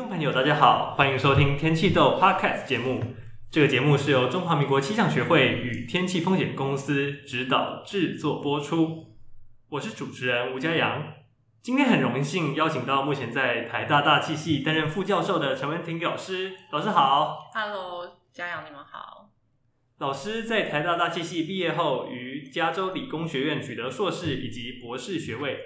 众朋友，大家好，欢迎收听天气豆 Podcast 节目。这个节目是由中华民国气象学会与天气风险公司指导制作播出。我是主持人吴家阳，今天很荣幸邀请到目前在台大大气系担任副教授的陈文婷老师。老师好，Hello，家阳你们好。老师在台大大气系毕业后，于加州理工学院取得硕士以及博士学位。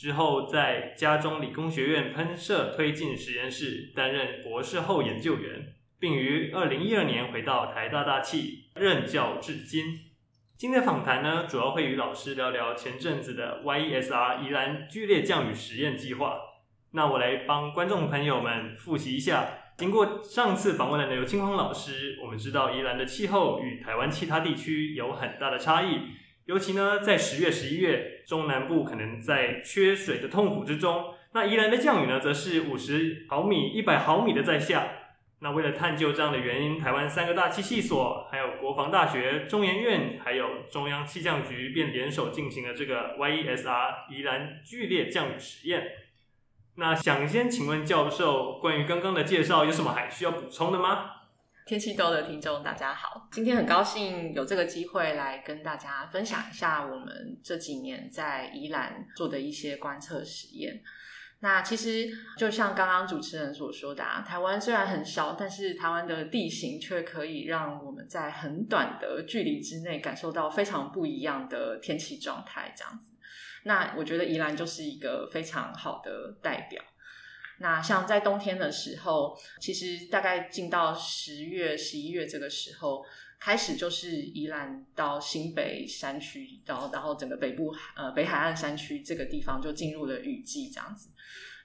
之后，在加州理工学院喷射推进实验室担任博士后研究员，并于二零一二年回到台大大气任教至今。今天的访谈呢，主要会与老师聊聊前阵子的 YESR 宜兰剧烈降雨实验计划。那我来帮观众朋友们复习一下，经过上次访问的刘清芳老师，我们知道宜兰的气候与台湾其他地区有很大的差异。尤其呢，在十月、十一月，中南部可能在缺水的痛苦之中。那宜兰的降雨呢，则是五十毫米、一百毫米的在下。那为了探究这样的原因，台湾三个大气系所，还有国防大学、中研院，还有中央气象局，便联手进行了这个 YESR 宜兰剧烈降雨实验。那想先请问教授，关于刚刚的介绍，有什么还需要补充的吗？天气豆的听众大家好，今天很高兴有这个机会来跟大家分享一下我们这几年在宜兰做的一些观测实验。那其实就像刚刚主持人所说的啊，台湾虽然很小，但是台湾的地形却可以让我们在很短的距离之内感受到非常不一样的天气状态，这样子。那我觉得宜兰就是一个非常好的代表。那像在冬天的时候，其实大概进到十月、十一月这个时候，开始就是宜兰到新北山区，然后然后整个北部呃北海岸山区这个地方就进入了雨季，这样子。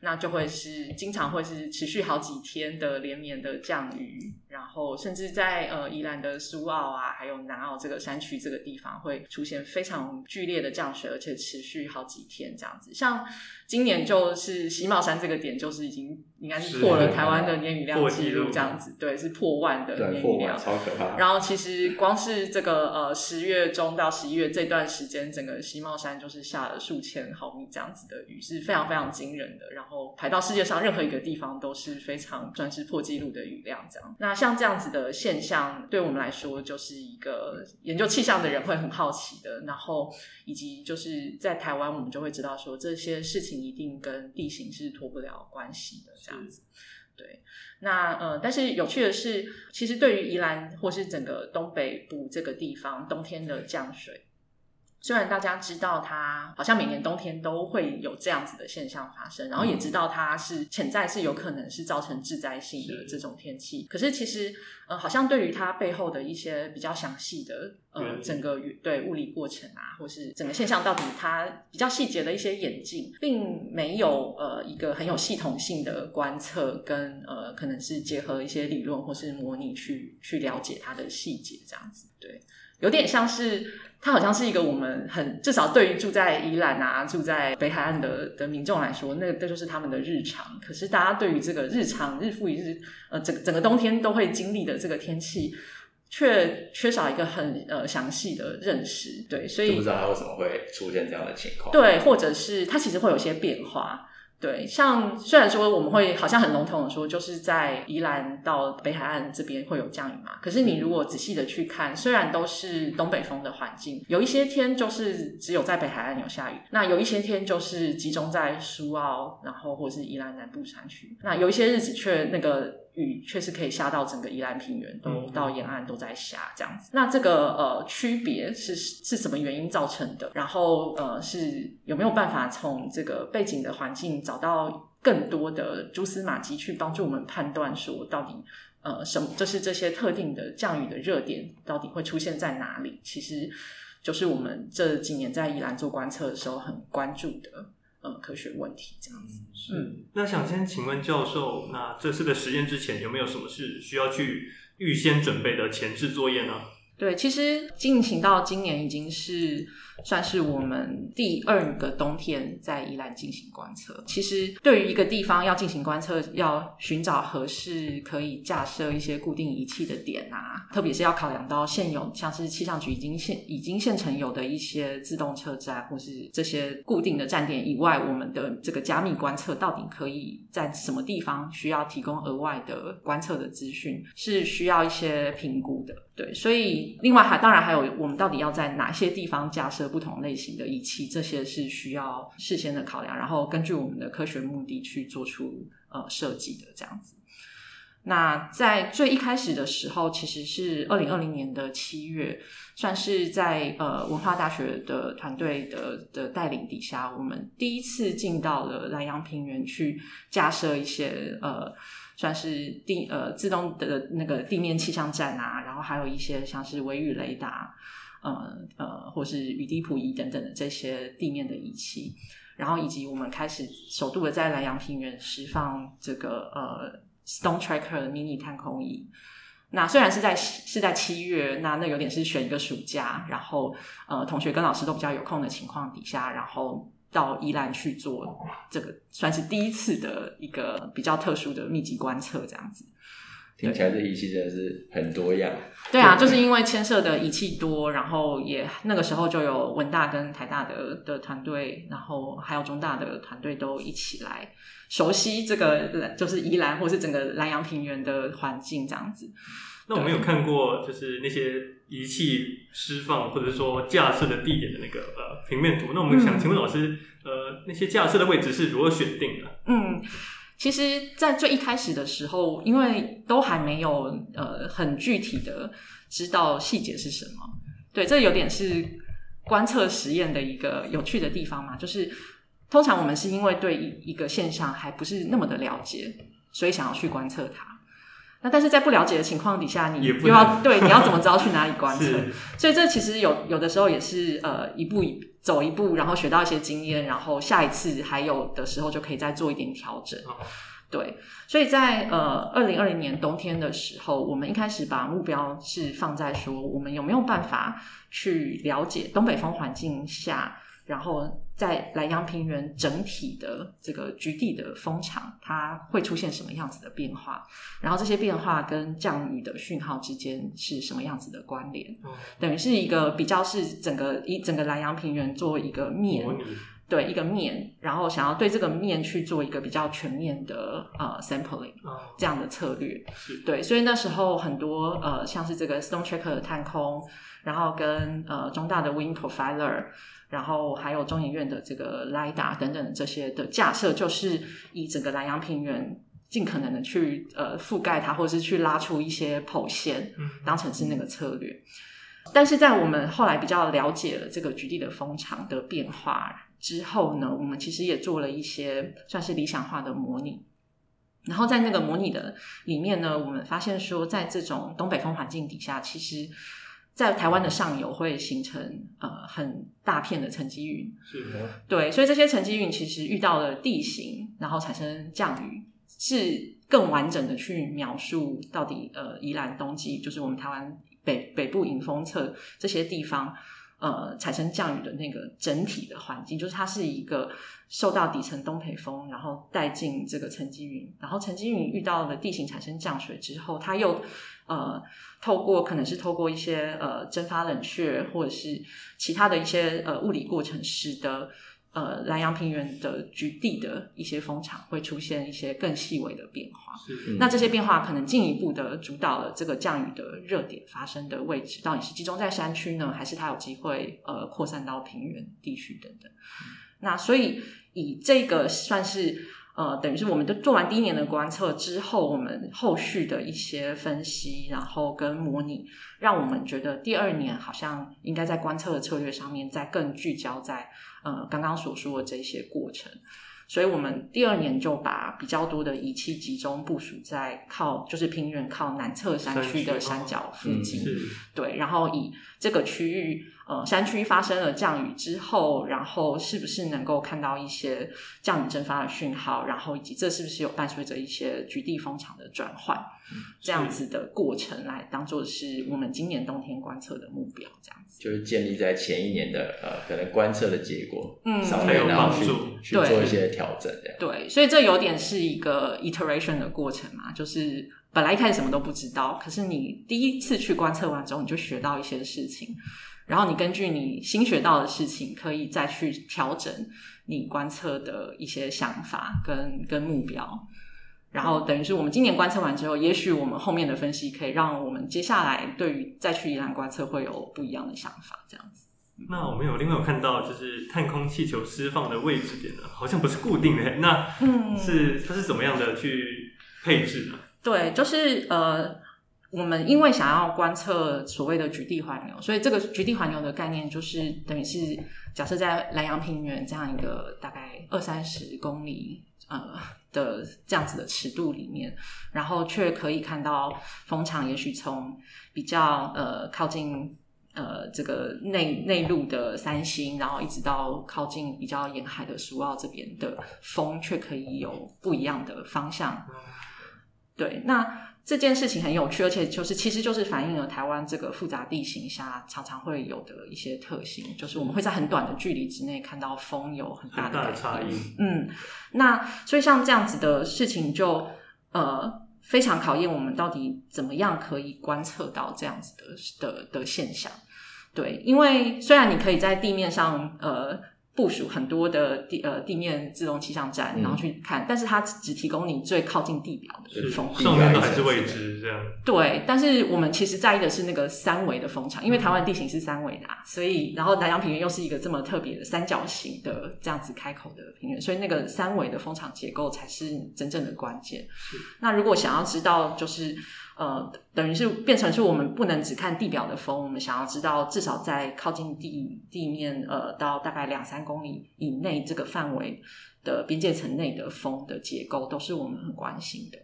那就会是经常会是持续好几天的连绵的降雨，然后甚至在呃宜兰的苏澳啊，还有南澳这个山区这个地方会出现非常剧烈的降水，而且持续好几天这样子。像今年就是西帽山这个点，就是已经应该是破了台湾的年雨量记录，这样子，对，是破万的年雨量，超可怕。然后其实光是这个呃十月中到十一月这段时间，整个西帽山就是下了数千毫米这样子的雨，是非常非常惊人的。然后排到世界上任何一个地方都是非常算是破纪录的雨量这样。那像这样子的现象，对我们来说就是一个研究气象的人会很好奇的。然后以及就是在台湾，我们就会知道说这些事情。一定跟地形是脱不了关系的，这样子。对，那呃，但是有趣的是，其实对于宜兰或是整个东北部这个地方，冬天的降水。虽然大家知道它好像每年冬天都会有这样子的现象发生，然后也知道它是潜在是有可能是造成致灾性的这种天气，可是其实呃，好像对于它背后的一些比较详细的呃整个对物理过程啊，或是整个现象到底它比较细节的一些演进，并没有呃一个很有系统性的观测跟呃可能是结合一些理论或是模拟去去了解它的细节这样子，对。有点像是，它好像是一个我们很至少对于住在宜兰啊、住在北海岸的的民众来说，那这就是他们的日常。可是大家对于这个日常日复一日，呃，整整个冬天都会经历的这个天气，却缺少一个很呃详细的认识。对，所以不知道它为什么会出现这样的情况。对，或者是它其实会有些变化。对，像虽然说我们会好像很笼统的说，就是在宜兰到北海岸这边会有降雨嘛，可是你如果仔细的去看，虽然都是东北风的环境，有一些天就是只有在北海岸有下雨，那有一些天就是集中在苏澳，然后或是宜兰南部山区，那有一些日子却那个。雨确实可以下到整个宜兰平原，都到沿岸都在下这样子。那这个呃区别是是什么原因造成的？然后呃是有没有办法从这个背景的环境找到更多的蛛丝马迹，去帮助我们判断说到底呃什么就是这些特定的降雨的热点到底会出现在哪里？其实就是我们这几年在宜兰做观测的时候很关注的。呃，科学问题这样子。嗯，嗯，那想先请问教授，那这次的实验之前有没有什么是需要去预先准备的前置作业呢？对，其实进行到今年已经是。算是我们第二个冬天在宜兰进行观测。其实，对于一个地方要进行观测，要寻找合适可以架设一些固定仪器的点啊，特别是要考量到现有像是气象局已经现已经现成有的一些自动车站，或是这些固定的站点以外，我们的这个加密观测到底可以在什么地方需要提供额外的观测的资讯，是需要一些评估的。对，所以另外还当然还有我们到底要在哪些地方架设不同类型的仪器，这些是需要事先的考量，然后根据我们的科学目的去做出呃设计的这样子。那在最一开始的时候，其实是二零二零年的七月，算是在呃文化大学的团队的的带领底下，我们第一次进到了南阳平原去架设一些呃。算是地呃自动的那个地面气象站啊，然后还有一些像是微雨雷达，呃呃，或是雨滴谱仪等等的这些地面的仪器，然后以及我们开始首度的在南阳平原释放这个呃 Stone Tracker 的迷你探空仪。那虽然是在是在七月，那那有点是选一个暑假，然后呃同学跟老师都比较有空的情况底下，然后。到宜兰去做这个，算是第一次的一个比较特殊的密集观测，这样子。听起来这仪器真的是很多样。对啊，就是因为牵涉的仪器多，然后也那个时候就有文大跟台大的的团队，然后还有中大的团队都一起来熟悉这个，就是宜兰或是整个兰阳平原的环境这样子。那我们有看过，就是那些仪器释放或者说架设的地点的那个呃平面图。那我们想请问老师，嗯、呃，那些架设的位置是如何选定的？嗯，其实，在最一开始的时候，因为都还没有呃很具体的知道细节是什么。对，这有点是观测实验的一个有趣的地方嘛。就是通常我们是因为对一一个现象还不是那么的了解，所以想要去观测它。那但是在不了解的情况底下，你又要对你要怎么知道去哪里观测？所以这其实有有的时候也是呃一步一走一步，然后学到一些经验，然后下一次还有的时候就可以再做一点调整。哦、对，所以在呃二零二零年冬天的时候，我们一开始把目标是放在说，我们有没有办法去了解东北风环境下。然后在南阳平原整体的这个局地的风场，它会出现什么样子的变化？然后这些变化跟降雨的讯号之间是什么样子的关联？嗯、等于是一个比较是整个一整个南阳平原做一个面，嗯、对一个面，然后想要对这个面去做一个比较全面的呃 sampling、嗯、这样的策略。是对，所以那时候很多呃像是这个 Stone Tracker 的探空，然后跟呃中大的 Wind Profiler。然后还有中研院的这个 LiDAR 等等这些的架设，就是以整个南洋平原尽可能的去呃覆盖它，或者是去拉出一些剖线，当成是那个策略。但是在我们后来比较了解了这个局地的风场的变化之后呢，我们其实也做了一些算是理想化的模拟。然后在那个模拟的里面呢，我们发现说，在这种东北风环境底下，其实。在台湾的上游会形成呃很大片的沉积云，是。的，对，所以这些沉积云其实遇到了地形，然后产生降雨，是更完整的去描述到底呃宜兰冬季就是我们台湾北北部迎风侧这些地方呃产生降雨的那个整体的环境，就是它是一个受到底层东北风，然后带进这个沉积云，然后沉积云遇到了地形产生降水之后，它又。呃，透过可能是透过一些呃蒸发冷却，或者是其他的一些呃物理过程，使得呃南阳平原的局地的一些风场会出现一些更细微的变化。是那这些变化可能进一步的主导了这个降雨的热点发生的位置，到底是集中在山区呢，还是它有机会呃扩散到平原地区等等？嗯、那所以以这个算是。呃，等于是我们都做完第一年的观测之后，我们后续的一些分析，然后跟模拟，让我们觉得第二年好像应该在观测的策略上面再更聚焦在呃刚刚所说的这些过程，所以我们第二年就把比较多的仪器集中部署在靠就是平原靠南侧山区的山脚附近，嗯、对，然后以这个区域呃，山区发生了降雨之后，然后是不是能够看到一些降雨蒸发的讯号，然后以及这是不是有伴随着一些局地风场的转换，嗯、这样子的过程来当做是我们今年冬天观测的目标，这样子就是建立在前一年的呃可能观测的结果，嗯，上面然后去去做一些调整，这样，对，所以这有点是一个 iteration 的过程嘛，就是本来一开始什么都不知道，可是你第一次去观测完之后，你就学到一些事情。然后你根据你新学到的事情，可以再去调整你观测的一些想法跟跟目标。然后等于是我们今年观测完之后，也许我们后面的分析可以让我们接下来对于再去宜兰观测会有不一样的想法。这样子。那我们有另外有看到，就是探空气球释放的位置点呢，好像不是固定的。那嗯，是它是怎么样的去配置呢？对，就是呃。我们因为想要观测所谓的局地环流，所以这个局地环流的概念就是等于是假设在南阳平原这样一个大概二三十公里呃的这样子的尺度里面，然后却可以看到风场，也许从比较呃靠近呃这个内内陆的三星，然后一直到靠近比较沿海的苏澳这边的风，却可以有不一样的方向。对，那。这件事情很有趣，而且就是其实就是反映了台湾这个复杂地形下常常会有的一些特性，就是我们会在很短的距离之内看到风有很大的，很大的差异。嗯，那所以像这样子的事情就呃非常考验我们到底怎么样可以观测到这样子的的的现象。对，因为虽然你可以在地面上呃。部署很多的地呃地面自动气象站，嗯、然后去看，但是它只提供你最靠近地表的风，上面都还是未知这样。对，但是我们其实在意的是那个三维的风场，因为台湾地形是三维的，啊，所以然后南洋平原又是一个这么特别的三角形的这样子开口的平原，所以那个三维的风场结构才是真正的关键。那如果想要知道，就是。呃，等于是变成是我们不能只看地表的风，我们想要知道至少在靠近地地面，呃，到大概两三公里以内这个范围的边界层内的风的结构，都是我们很关心的。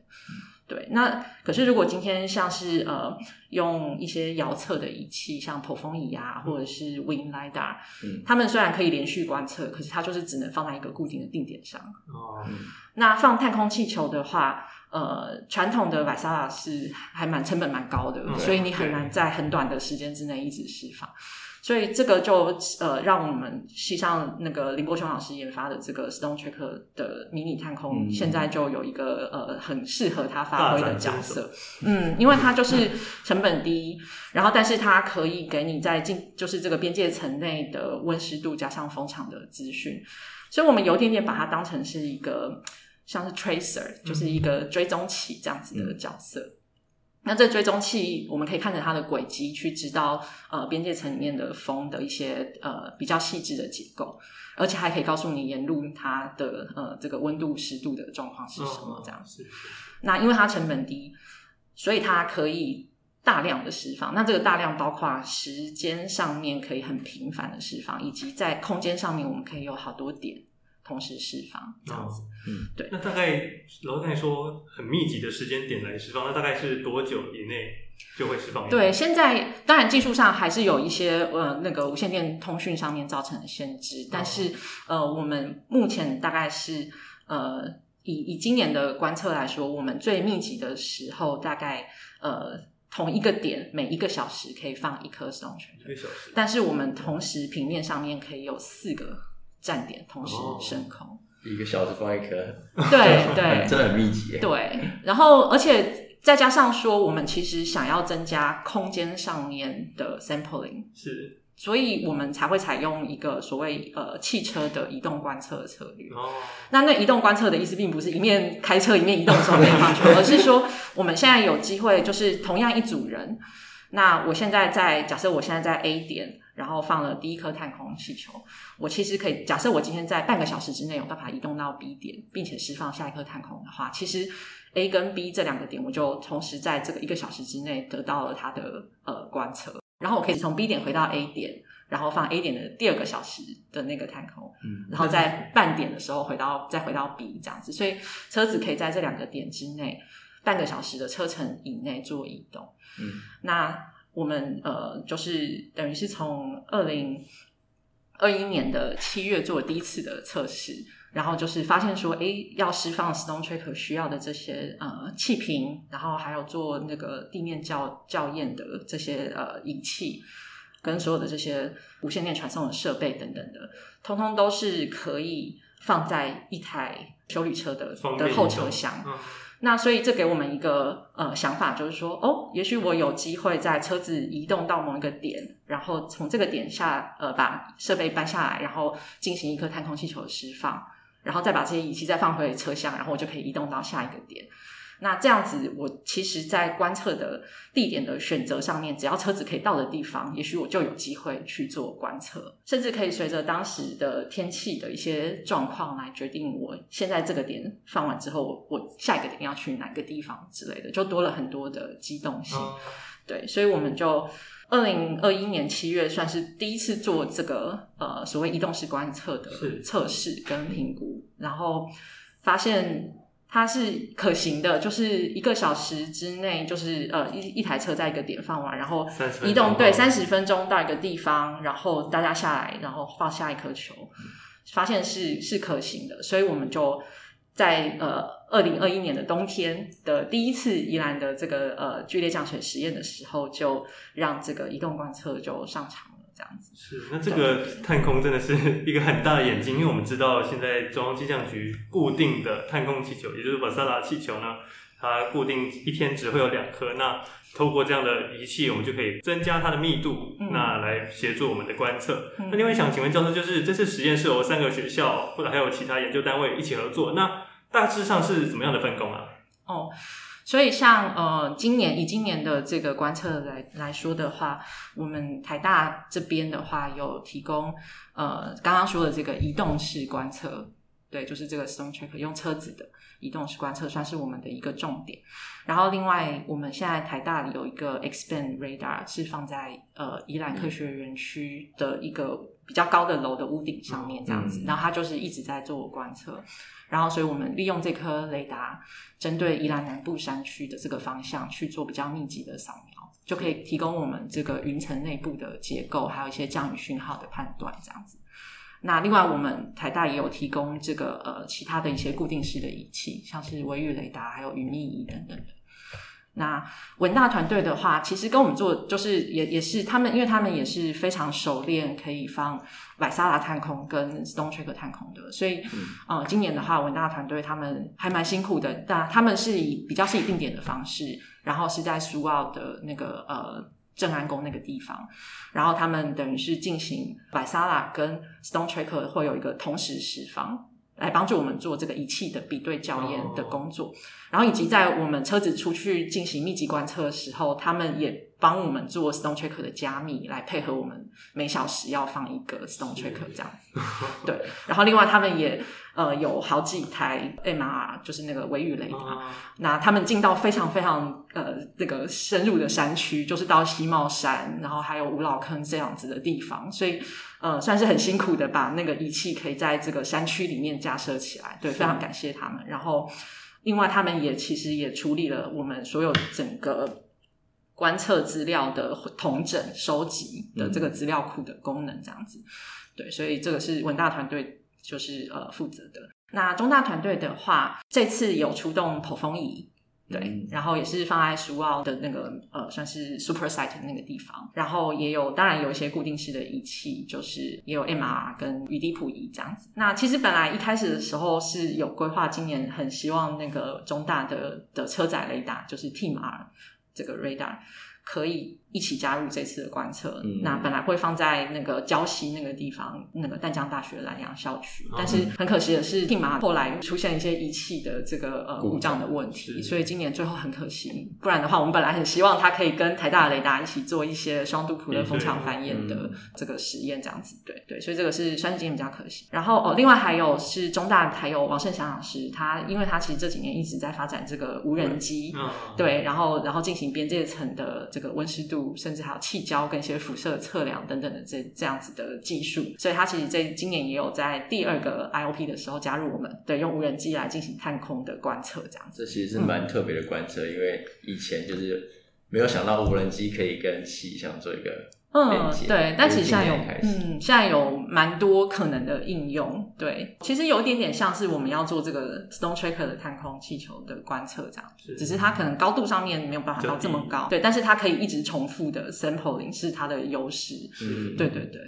对，那可是如果今天像是呃用一些遥测的仪器，像剖风仪啊，或者是 Wind LiDAR，嗯，他们虽然可以连续观测，可是它就是只能放在一个固定的定点上。哦，嗯，那放探空气球的话。呃，传统的 Vaisala 是还蛮成本蛮高的，嗯、所以你很难在很短的时间之内一直释放。所以这个就呃，让我们系上那个林柏雄老师研发的这个 Stone Tracker 的迷你探空，嗯、现在就有一个呃很适合他发挥的角色。嗯，因为它就是成本低，嗯、然后但是它可以给你在进就是这个边界层内的温湿度加上风场的资讯，所以我们有一点点把它当成是一个。像是 tracer，就是一个追踪器这样子的角色。嗯、那这追踪器，我们可以看着它的轨迹，去知道呃边界层里面的风的一些呃比较细致的结构，而且还可以告诉你沿路它的呃这个温度、湿度的状况是什么这样子。哦、那因为它成本低，所以它可以大量的释放。那这个大量包括时间上面可以很频繁的释放，以及在空间上面我们可以有好多点。同时释放这样子，嗯，对。那大概老师刚才说很密集的时间点来释放，那大概是多久以内就会释放？对，现在当然技术上还是有一些呃那个无线电通讯上面造成的限制，但是呃我们目前大概是呃以以今年的观测来说，我们最密集的时候大概呃同一个点每一个小时可以放一颗 Stone Tracker，一个小时，但是我们同时平面上面可以有四个。站点同时升空，哦，一个小时放一颗，对对，真的很密集。对，然后而且再加上说，我们其实想要增加空间上面的 sampling，是，所以我们才会采用一个所谓呃汽车的移动观测策略。哦，那那移动观测的意思，并不是一面开车一面移动的时候没有放球，而是说我们现在有机会，就是同样一组人，那我现在在假设我现在在 A 点。然后放了第一颗探空气球，我其实可以假设我今天在半个小时之内有办法移动到 B 点，并且释放下一颗探空的话，其实 A 跟 B 这两个点，我就同时在这个一个小时之内得到了它的呃观测，然后我可以从 B 点回到 A 点，然后放 A 点的第二个小时的那个探空，嗯，然后在半点的时候回到再回到 B 这样子，所以车子可以在这两个点之内半个小时的车程以内做移动，嗯，那。我们呃，就是等于是从二零二一年的七月做第一次的测试，然后就是发现说，哎，要释放 Stone Tracker 需要的这些呃气瓶，然后还有做那个地面校校验的这些呃仪器，跟所有的这些无线电传送的设备等等的，通通都是可以放在一台修理车的的后车厢。那所以这给我们一个呃想法，就是说，哦，也许我有机会在车子移动到某一个点，然后从这个点下呃把设备搬下来，然后进行一颗探空气球的释放，然后再把这些仪器再放回车厢，然后我就可以移动到下一个点。那这样子，我其实，在观测的地点的选择上面，只要车子可以到的地方，也许我就有机会去做观测，甚至可以随着当时的天气的一些状况来决定，我现在这个点放完之后，我下一个点要去哪个地方之类的，就多了很多的机动性。哦、对，所以我们就二零二一年七月算是第一次做这个呃所谓移动式观测的测试跟评估，然后发现。它是可行的，就是一个小时之内，就是呃一一台车在一个点放完，然后移动对三十分钟到一个地方，然后大家下来，然后放下一颗球，发现是是可行的，所以我们就在呃二零二一年的冬天的第一次宜兰的这个呃剧烈降水实验的时候，就让这个移动观测就上场。这样子是，那这个探空真的是一个很大的眼睛，因为我们知道现在中央气象局固定的探空气球，也就是瓦萨拉气球呢，它固定一天只会有两颗。那透过这样的仪器，我们就可以增加它的密度，嗯、那来协助我们的观测。嗯、那另外想请问教授，就是这次实验是由三个学校或者还有其他研究单位一起合作，那大致上是怎么样的分工啊？哦。所以像，呃，今年以今年的这个观测来来说的话，我们台大这边的话有提供呃刚刚说的这个移动式观测，对，就是这个 Stone Tracker 用车子的移动式观测，算是我们的一个重点。然后另外，我们现在台大有一个 X-band Radar 是放在呃宜兰科学园区的一个比较高的楼的屋顶上面这样子，然后它就是一直在做观测。然后，所以我们利用这颗雷达，针对宜兰南部山区的这个方向去做比较密集的扫描，就可以提供我们这个云层内部的结构，还有一些降雨讯号的判断，这样子。那另外，我们台大也有提供这个呃其他的一些固定式的仪器，像是微雨雷达，还有云密仪等等的。那文大团队的话，其实跟我们做就是也也是他们，因为他们也是非常熟练可以放百萨拉探空跟 Stone Tracker 探空的，所以、嗯、呃，今年的话，文大团队他们还蛮辛苦的，但他们是以比较是以定点的方式，然后是在苏澳的那个呃正安宫那个地方，然后他们等于是进行百萨拉跟 Stone Tracker 会有一个同时释放。来帮助我们做这个仪器的比对校验的工作，然后以及在我们车子出去进行密集观测的时候，他们也帮我们做 Stone Tracker 的加密，来配合我们每小时要放一个 Stone Tracker 这样子。对，然后另外他们也呃有好几台 MR，就是那个微雨雷达，那他们进到非常非常呃这个深入的山区，就是到西帽山，然后还有五老坑这样子的地方，所以。呃，算是很辛苦的，把那个仪器可以在这个山区里面架设起来，对，非常感谢他们。然后，另外他们也其实也处理了我们所有整个观测资料的统整、收集的这个资料库的功能，这样子。对，所以这个是文大团队就是呃负责的。那中大团队的话，这次有出动透风仪。对，然后也是放在苏澳的那个呃，算是 super site 的那个地方，然后也有当然有一些固定式的仪器，就是也有 MR 跟雨滴谱仪这样子。那其实本来一开始的时候是有规划，今年很希望那个中大的的车载雷达，就是 TEAM-R 这个雷达可以。一起加入这次的观测，嗯、那本来会放在那个礁溪那个地方，那个淡江大学兰阳校区，嗯、但是很可惜的是后来出现一些仪器的这个呃 故障的问题，所以今年最后很可惜。不然的话，我们本来很希望它可以跟台大的雷达一起做一些双杜普勒风场繁衍的这个实验，这样子，对对，所以这个是算是今年比较可惜。然后哦，另外还有是中大还有王胜祥老师，他因为他其实这几年一直在发展这个无人机，嗯、对，然后然后进行边界层的这个温湿度。甚至还有气胶跟一些辐射测量等等的这这样子的技术，所以他其实在今年也有在第二个 IOP 的时候加入我们，对，用无人机来进行探空的观测，这样子。这其实是蛮特别的观测，嗯、因为以前就是没有想到无人机可以跟气象做一个。嗯，对，但其实现在有，嗯，现在有蛮多可能的应用。对，其实有一点点像是我们要做这个 Stone Tracker 的探空气球的观测这样，是只是它可能高度上面没有办法到这么高，对，但是它可以一直重复的 sampling 是它的优势。嗯，对对对。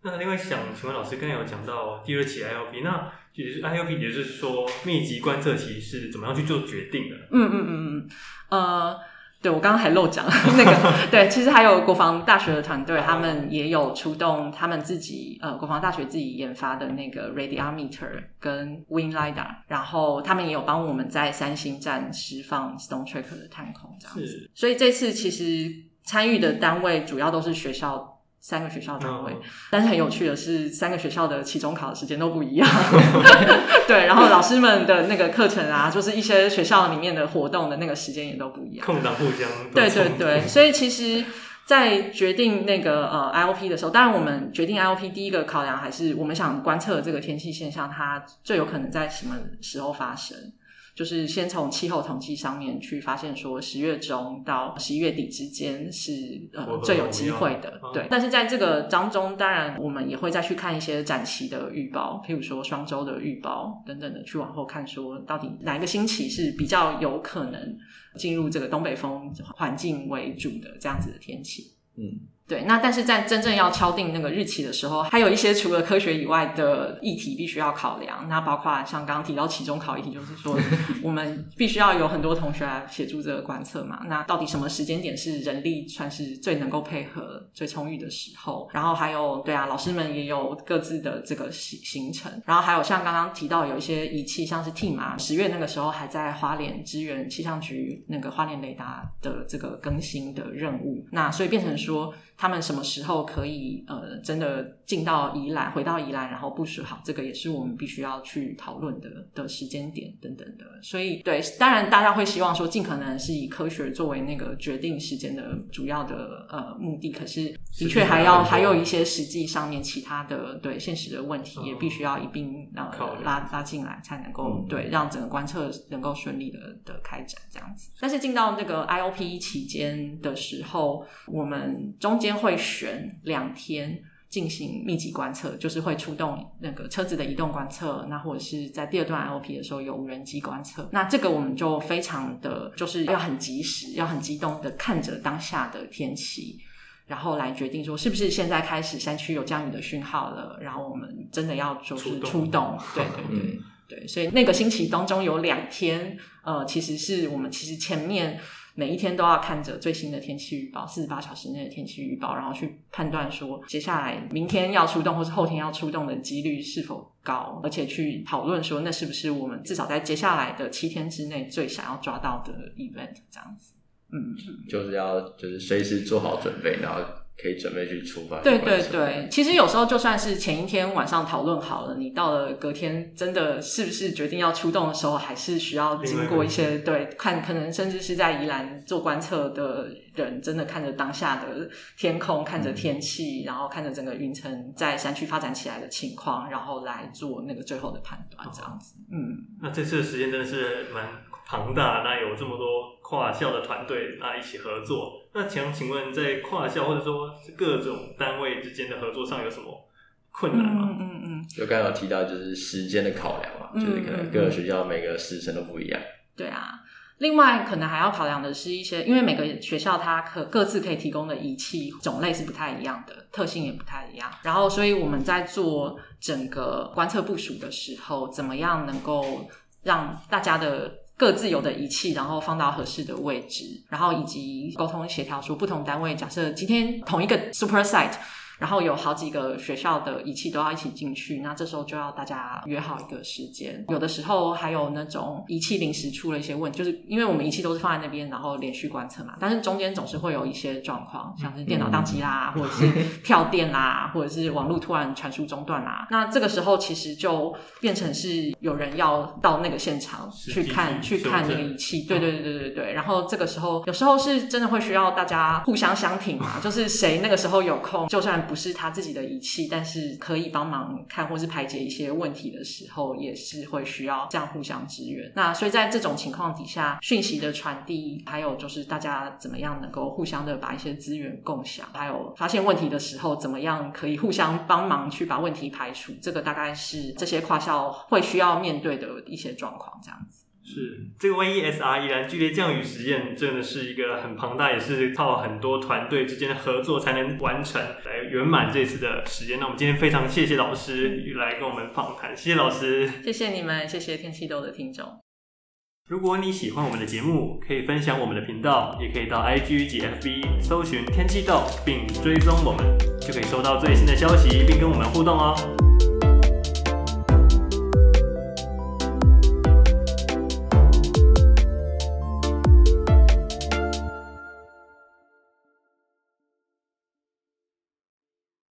那另外想请问老师，刚才有讲到第二期 IOP，那其实 IOP 也就是说密集观测期是怎么样去做决定的？嗯嗯嗯嗯，呃。对，我刚刚还漏讲 那个，对，其实还有国防大学的团队，他们也有出动他们自己呃，国防大学自己研发的那个 radiometer 跟 wind lidar，然后他们也有帮我们在三星站释放 Stone Tracker 的探空这样子。所以这次其实参与的单位主要都是学校。三个学校单位，但是很有趣的是，三个学校的期中考的时间都不一样。对，然后老师们的那个课程啊，就是一些学校里面的活动的那个时间也都不一样。空档互相。对对对，所以其实，在决定那个呃 IOP 的时候，当然我们决定 IOP 第一个考量还是我们想观测这个天气现象，它最有可能在什么时候发生。就是先从气候统计上面去发现，说十月中到十一月底之间是呃最有机会的，对。但是在这个当中，当然我们也会再去看一些展期的预报，譬如说双周的预报等等的，去往后看，说到底哪一个星期是比较有可能进入这个东北风环境为主的这样子的天气，嗯。对，那但是在真正要敲定那个日期的时候，还有一些除了科学以外的议题必须要考量。那包括像刚刚提到期中考议题，就是说 我们必须要有很多同学来协助这个观测嘛。那到底什么时间点是人力算是最能够配合、最充裕的时候？然后还有，对啊，老师们也有各自的这个行行程。然后还有像刚刚提到有一些仪器，像是 TEAM 啊，十月那个时候还在花莲支援气象局那个花莲雷达的这个更新的任务。那所以变成说。他们什么时候可以呃真的进到宜兰，回到宜兰，然后部署好，这个也是我们必须要去讨论的的时间点等等的。所以对，当然大家会希望说尽可能是以科学作为那个决定时间的主要的呃目的，可是的确还要还有一些实际上面其他的对现实的问题也必须要一并呃拉拉进来，才能够对让整个观测能够顺利的的开展这样子。但是进到那个 IOP 期间的时候，我们中间。先会选两天进行密集观测，就是会出动那个车子的移动观测，那或者是在第二段 IOP 的时候有无人机观测。那这个我们就非常的就是要很及时，要很激动的看着当下的天气，然后来决定说是不是现在开始山区有降雨的讯号了，然后我们真的要就是出动。对对对对，所以那个星期当中有两天，呃，其实是我们其实前面。每一天都要看着最新的天气预报，四十八小时内的天气预报，然后去判断说接下来明天要出动或是后天要出动的几率是否高，而且去讨论说那是不是我们至少在接下来的七天之内最想要抓到的 event 这样子。嗯，就是要就是随时做好准备，然后。可以准备去出发。对对对，其实有时候就算是前一天晚上讨论好了，你到了隔天真的是不是决定要出动的时候，还是需要经过一些对看，可能甚至是在宜兰做观测的人，真的看着当下的天空，看着天气，然后看着整个云层在山区发展起来的情况，然后来做那个最后的判断，这样子。嗯，那这次的时间真的是蛮庞大，那有这么多跨校的团队啊一起合作。那想请问，在跨校或者说各种单位之间的合作上有什么困难吗？嗯嗯嗯。就刚刚有提到，就是时间的考量嘛，嗯、就是可能各个学校每个时程都不一样。对啊，另外可能还要考量的是一些，因为每个学校它可各自可以提供的仪器种类是不太一样的，特性也不太一样。然后，所以我们在做整个观测部署的时候，怎么样能够让大家的各自有的仪器，然后放到合适的位置，然后以及沟通协调出不同单位。假设今天同一个 super site。然后有好几个学校的仪器都要一起进去，那这时候就要大家约好一个时间。有的时候还有那种仪器临时出了一些问题，就是因为我们仪器都是放在那边，然后连续观测嘛，但是中间总是会有一些状况，像是电脑宕机啦，或者是跳电啦，或者是网络突然传输中断啦。那这个时候其实就变成是有人要到那个现场去看，去看那个仪器。对对对对对对。然后这个时候有时候是真的会需要大家互相相挺嘛，就是谁那个时候有空，就算。不是他自己的仪器，但是可以帮忙看或是排解一些问题的时候，也是会需要这样互相支援。那所以在这种情况底下，讯息的传递，还有就是大家怎么样能够互相的把一些资源共享，还有发现问题的时候，怎么样可以互相帮忙去把问题排除，这个大概是这些跨校会需要面对的一些状况，这样子。是这个 1ESR 依然剧烈降雨实验，真的是一个很庞大，也是靠很多团队之间的合作才能完成，来圆满这次的实验。那我们今天非常谢谢老师来跟我们访谈，谢谢老师，谢谢你们，谢谢天气豆的听众。如果你喜欢我们的节目，可以分享我们的频道，也可以到 IG 及 FB 搜寻天气豆，并追踪我们，就可以收到最新的消息，并跟我们互动哦。